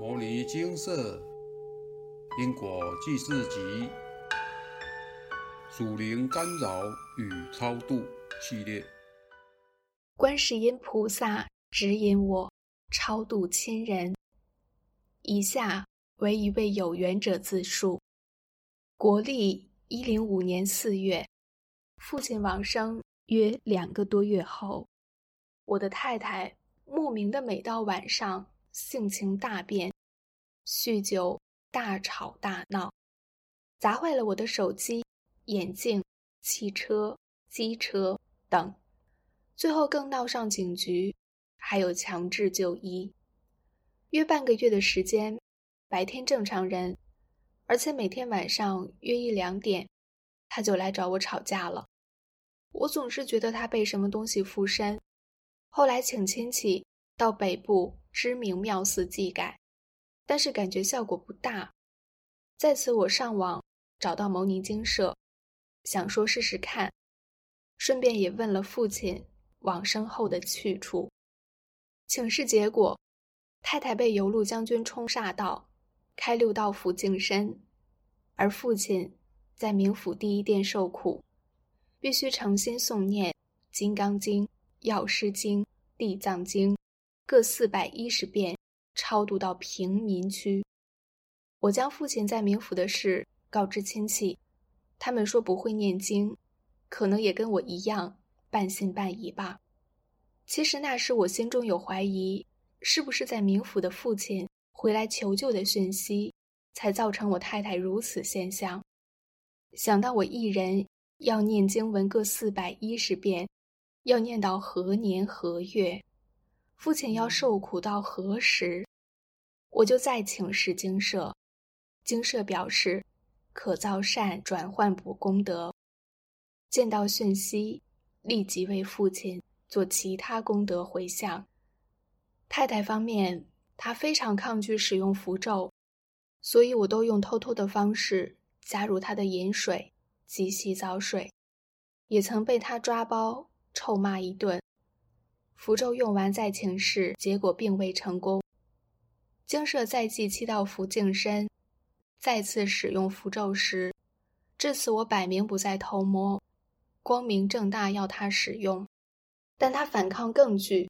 摩尼金色因果记事集属灵干扰与超度系列，观世音菩萨指引我超度亲人。以下为一位有缘者自述：国历一零五年四月，父亲往生约两个多月后，我的太太莫名的每到晚上。性情大变，酗酒、大吵大闹，砸坏了我的手机、眼镜、汽车、机车等，最后更闹上警局，还有强制就医。约半个月的时间，白天正常人，而且每天晚上约一两点，他就来找我吵架了。我总是觉得他被什么东西附身，后来请亲戚到北部。知名庙寺祭改，但是感觉效果不大。在此，我上网找到牟尼精舍，想说试试看，顺便也问了父亲往生后的去处。请示结果，太太被游路将军冲煞到，开六道府净身，而父亲在冥府第一殿受苦，必须诚心诵念《金刚经》《药师经》《地藏经》。各四百一十遍，超度到平民区。我将父亲在冥府的事告知亲戚，他们说不会念经，可能也跟我一样半信半疑吧。其实那时我心中有怀疑，是不是在冥府的父亲回来求救的讯息，才造成我太太如此现象。想到我一人要念经文各四百一十遍，要念到何年何月？父亲要受苦到何时？我就再请示经社，经社表示可造善转换补功德。见到讯息，立即为父亲做其他功德回向。太太方面，她非常抗拒使用符咒，所以我都用偷偷的方式加入她的饮水及洗澡水，也曾被她抓包臭骂一顿。符咒用完再请示，结果并未成功。精舍再祭七道符净身，再次使用符咒时，至此我摆明不再偷摸，光明正大要他使用，但他反抗更剧。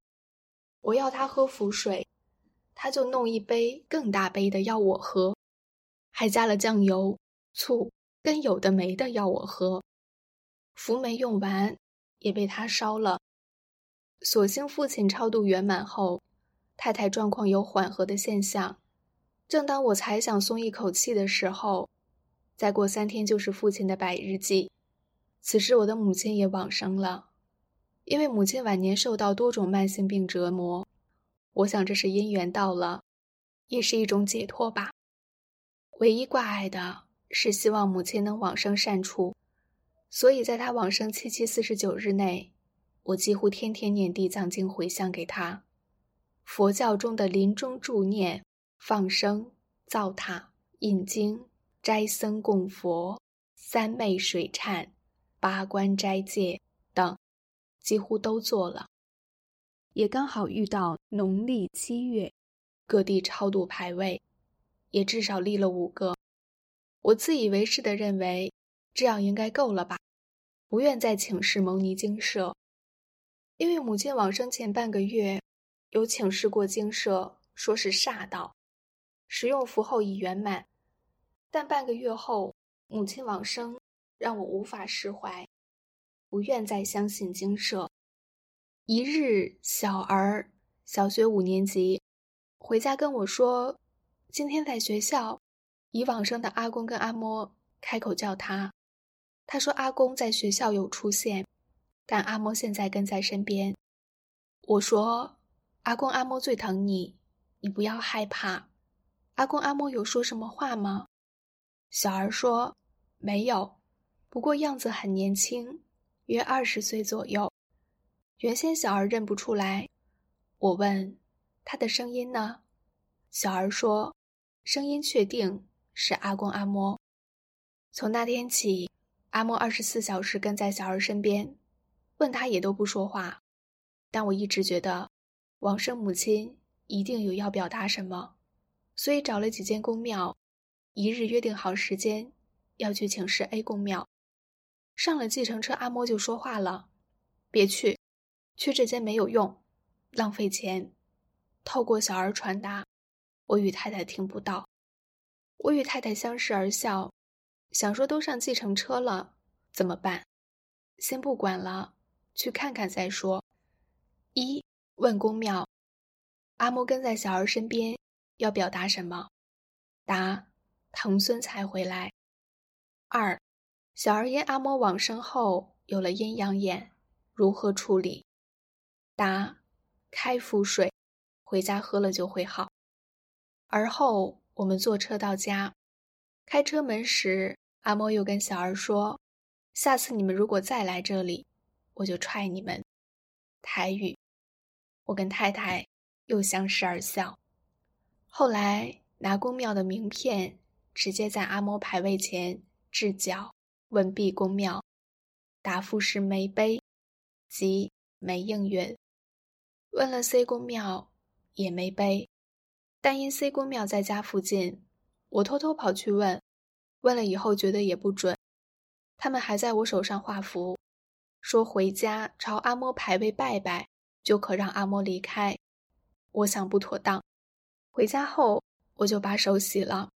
我要他喝符水，他就弄一杯更大杯的要我喝，还加了酱油、醋跟有的没的要我喝。符没用完，也被他烧了。所幸父亲超度圆满后，太太状况有缓和的现象。正当我才想松一口气的时候，再过三天就是父亲的百日祭。此时我的母亲也往生了。因为母亲晚年受到多种慢性病折磨，我想这是因缘到了，也是一种解脱吧。唯一挂碍的是希望母亲能往生善处，所以在她往生七七四十九日内。我几乎天天念地藏经回向给他。佛教中的临终助念、放生、造塔、印经、斋僧供佛、三昧水忏、八关斋戒等，几乎都做了。也刚好遇到农历七月，各地超度牌位，也至少立了五个。我自以为是的认为，这样应该够了吧？不愿再请示牟尼精舍。因为母亲往生前半个月，有请示过精舍，说是煞道，使用符后已圆满，但半个月后母亲往生，让我无法释怀，不愿再相信精舍。一日，小儿小学五年级，回家跟我说，今天在学校，已往生的阿公跟阿嬷开口叫他，他说阿公在学校有出现。但阿嬷现在跟在身边，我说：“阿公阿嬷最疼你，你不要害怕。”阿公阿嬷有说什么话吗？小儿说：“没有，不过样子很年轻，约二十岁左右。”原先小儿认不出来，我问他的声音呢？小儿说：“声音确定是阿公阿嬷。”从那天起，阿嬷二十四小时跟在小儿身边。问他也都不说话，但我一直觉得，往生母亲一定有要表达什么，所以找了几间公庙，一日约定好时间，要去请示 A 公庙。上了计程车，阿嬷就说话了：“别去，去这间没有用，浪费钱。”透过小儿传达，我与太太听不到。我与太太相视而笑，想说都上计程车了，怎么办？先不管了，去看看再说。一问公庙，阿嬷跟在小儿身边，要表达什么？答：腾孙才回来。二。小儿因阿嬷往生后有了阴阳眼，如何处理？答：开腹水，回家喝了就会好。而后我们坐车到家，开车门时，阿嬷又跟小儿说：“下次你们如果再来这里，我就踹你们。”台语。我跟太太又相视而笑。后来拿公庙的名片，直接在阿嬷牌位前置脚。问毕公庙，答复是没碑，即没应允。问了 C 公庙，也没碑，但因 C 公庙在家附近，我偷偷跑去问，问了以后觉得也不准。他们还在我手上画符，说回家朝阿嬷牌位拜拜，就可让阿嬷离开。我想不妥当，回家后我就把手洗了。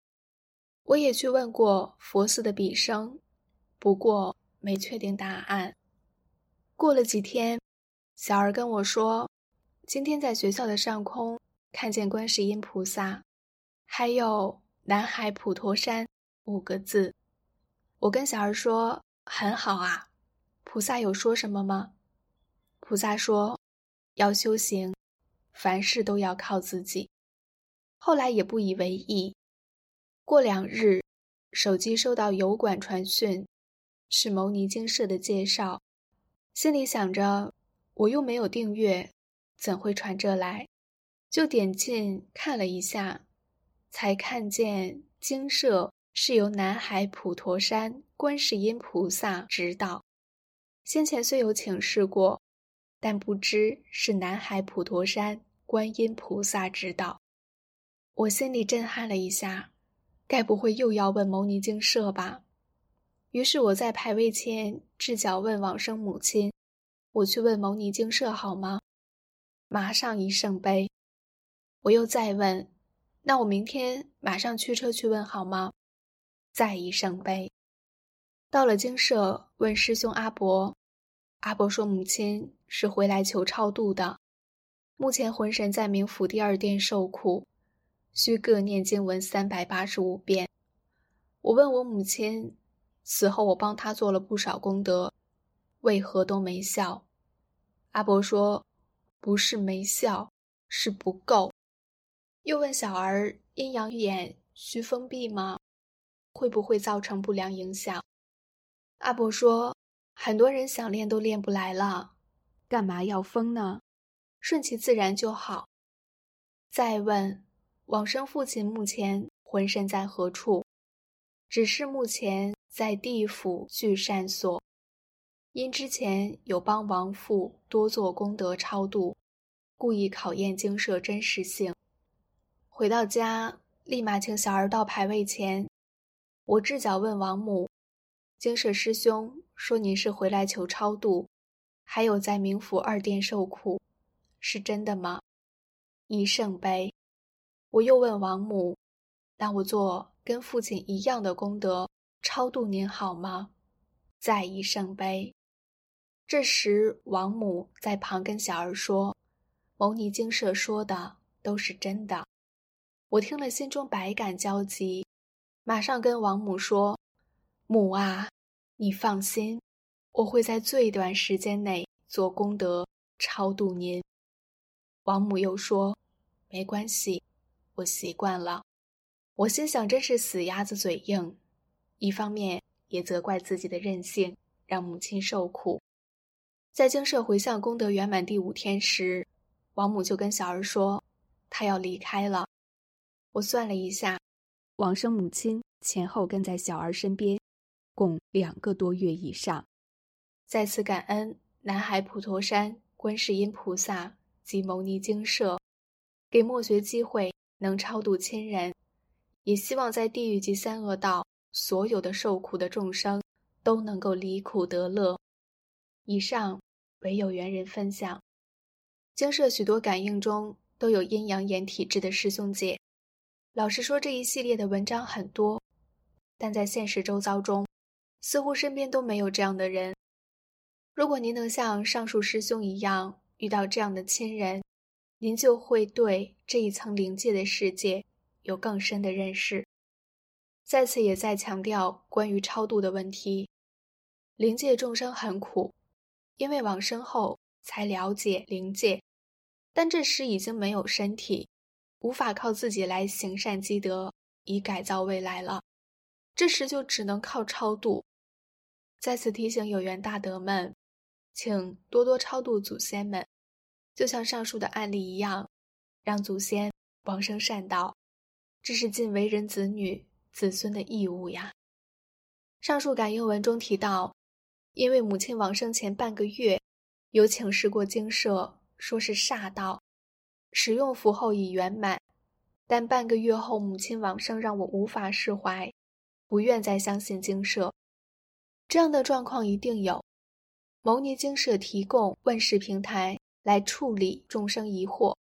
我也去问过佛寺的比生。不过没确定答案。过了几天，小儿跟我说，今天在学校的上空看见观世音菩萨，还有“南海普陀山”五个字。我跟小儿说：“很好啊。”菩萨有说什么吗？菩萨说：“要修行，凡事都要靠自己。”后来也不以为意。过两日，手机收到油管传讯。是牟尼精舍的介绍，心里想着，我又没有订阅，怎会传这来？就点进看了一下，才看见精舍是由南海普陀山观世音菩萨指导。先前虽有请示过，但不知是南海普陀山观音菩萨指导。我心里震撼了一下，该不会又要问牟尼精舍吧？于是我在牌位前置脚问往生母亲：“我去问牟尼精舍好吗？”马上一圣杯。我又再问：“那我明天马上驱车去问好吗？”再一圣杯。到了精舍，问师兄阿伯，阿伯说母亲是回来求超度的，目前魂神在冥府第二殿受苦，需各念经文三百八十五遍。我问我母亲。此后我帮他做了不少功德，为何都没效？阿伯说：“不是没效，是不够。”又问小儿：“阴阳眼需封闭吗？会不会造成不良影响？”阿伯说：“很多人想练都练不来了，干嘛要封呢？顺其自然就好。”再问：“往生父亲目前魂身在何处？”只是目前。在地府聚善所，因之前有帮亡父多做功德超度，故意考验精舍真实性。回到家，立马请小儿到牌位前。我置脚问王母：“精舍师兄说您是回来求超度，还有在冥府二殿受苦，是真的吗？”一圣杯。我又问王母：“那我做跟父亲一样的功德？”超度您好吗？再一圣杯。这时，王母在旁跟小儿说：“牟尼精舍说的都是真的。”我听了，心中百感交集，马上跟王母说：“母啊，你放心，我会在最短时间内做功德超度您。”王母又说：“没关系，我习惯了。”我心想，真是死鸭子嘴硬。一方面也责怪自己的任性，让母亲受苦。在精舍回向功德圆满第五天时，王母就跟小儿说：“她要离开了。”我算了一下，往生母亲前后跟在小儿身边，共两个多月以上。再次感恩南海普陀山观世音菩萨及牟尼精舍，给墨学机会能超度亲人，也希望在地狱及三恶道所有的受苦的众生都能够离苦得乐。以上为有缘人分享。经社许多感应中都有阴阳眼体质的师兄姐。老实说，这一系列的文章很多，但在现实周遭中，似乎身边都没有这样的人。如果您能像上述师兄一样遇到这样的亲人，您就会对这一层灵界的世界有更深的认识。在此也在强调关于超度的问题。灵界众生很苦，因为往生后才了解灵界，但这时已经没有身体。无法靠自己来行善积德以改造未来了，这时就只能靠超度。在此提醒有缘大德们，请多多超度祖先们，就像上述的案例一样，让祖先往生善道，这是尽为人子女子孙的义务呀。上述感应文中提到，因为母亲往生前半个月，有请示过精舍，说是煞道。使用符后已圆满，但半个月后母亲往生，让我无法释怀，不愿再相信精舍。这样的状况一定有。牟尼精舍提供问世平台来处理众生疑惑，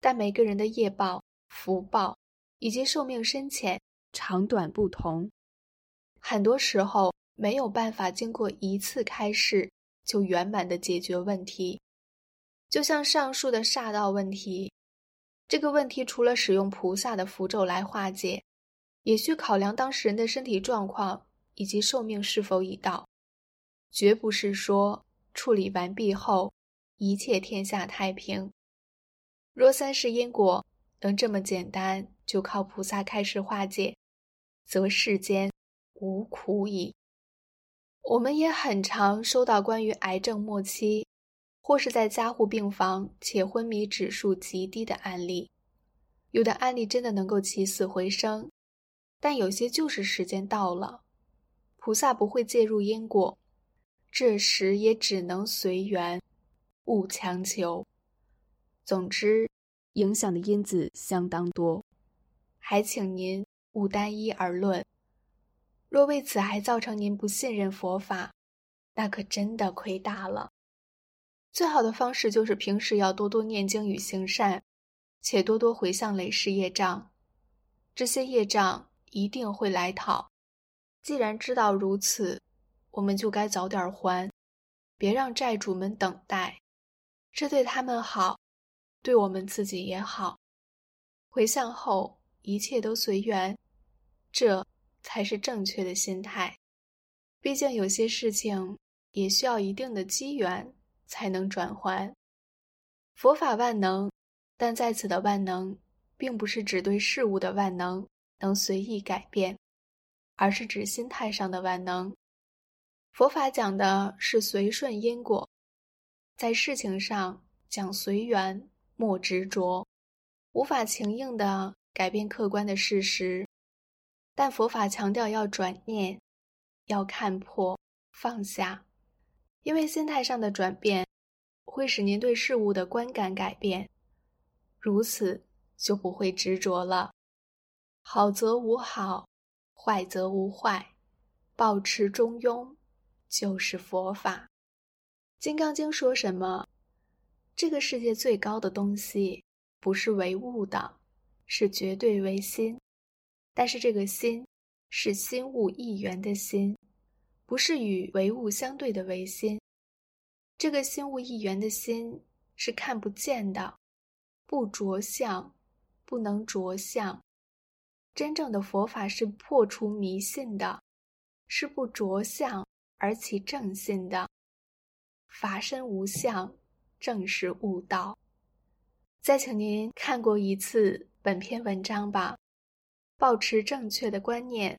但每个人的业报、福报以及寿命深浅长短不同，很多时候没有办法经过一次开示就圆满的解决问题。就像上述的煞道问题，这个问题除了使用菩萨的符咒来化解，也需考量当事人的身体状况以及寿命是否已到，绝不是说处理完毕后一切天下太平。若三世因果能这么简单就靠菩萨开始化解，则世间无苦矣。我们也很常收到关于癌症末期。或是在加护病房且昏迷指数极低的案例，有的案例真的能够起死回生，但有些就是时间到了，菩萨不会介入因果，这时也只能随缘，勿强求。总之，影响的因子相当多，还请您勿单一而论。若为此还造成您不信任佛法，那可真的亏大了。最好的方式就是平时要多多念经与行善，且多多回向累世业障，这些业障一定会来讨。既然知道如此，我们就该早点还，别让债主们等待，这对他们好，对我们自己也好。回向后一切都随缘，这才是正确的心态。毕竟有些事情也需要一定的机缘。才能转还。佛法万能，但在此的万能，并不是指对事物的万能能随意改变，而是指心态上的万能。佛法讲的是随顺因果，在事情上讲随缘，莫执着，无法强硬的改变客观的事实。但佛法强调要转念，要看破放下。因为心态上的转变，会使您对事物的观感改变，如此就不会执着了。好则无好，坏则无坏，保持中庸，就是佛法。《金刚经》说什么？这个世界最高的东西，不是唯物的，是绝对唯心。但是这个心，是心物一元的心。不是与唯物相对的唯心，这个心物一元的心是看不见的，不着相，不能着相。真正的佛法是破除迷信的，是不着相而起正信的。法身无相，正是悟道。再请您看过一次本篇文章吧，保持正确的观念，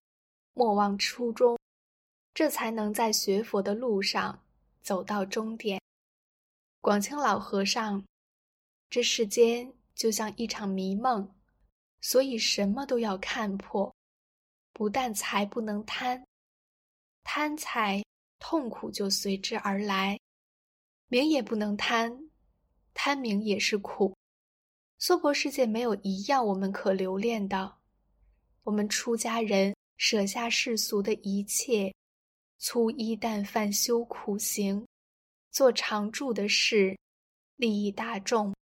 莫忘初衷。这才能在学佛的路上走到终点。广清老和尚，这世间就像一场迷梦，所以什么都要看破。不但财不能贪，贪财痛苦就随之而来；名也不能贪，贪名也是苦。娑婆世界没有一样我们可留恋的。我们出家人舍下世俗的一切，粗衣淡饭修苦行，做常住的事，利益大众。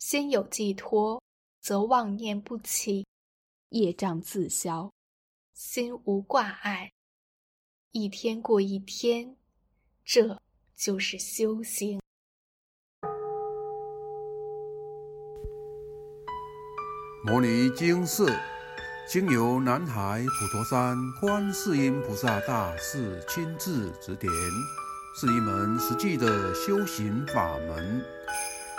心有寄托，则妄念不起，业障自消，心无挂碍。一天过一天，这就是修行。摩尼经寺经由南海普陀山观世音菩萨大士亲自指点，是一门实际的修行法门，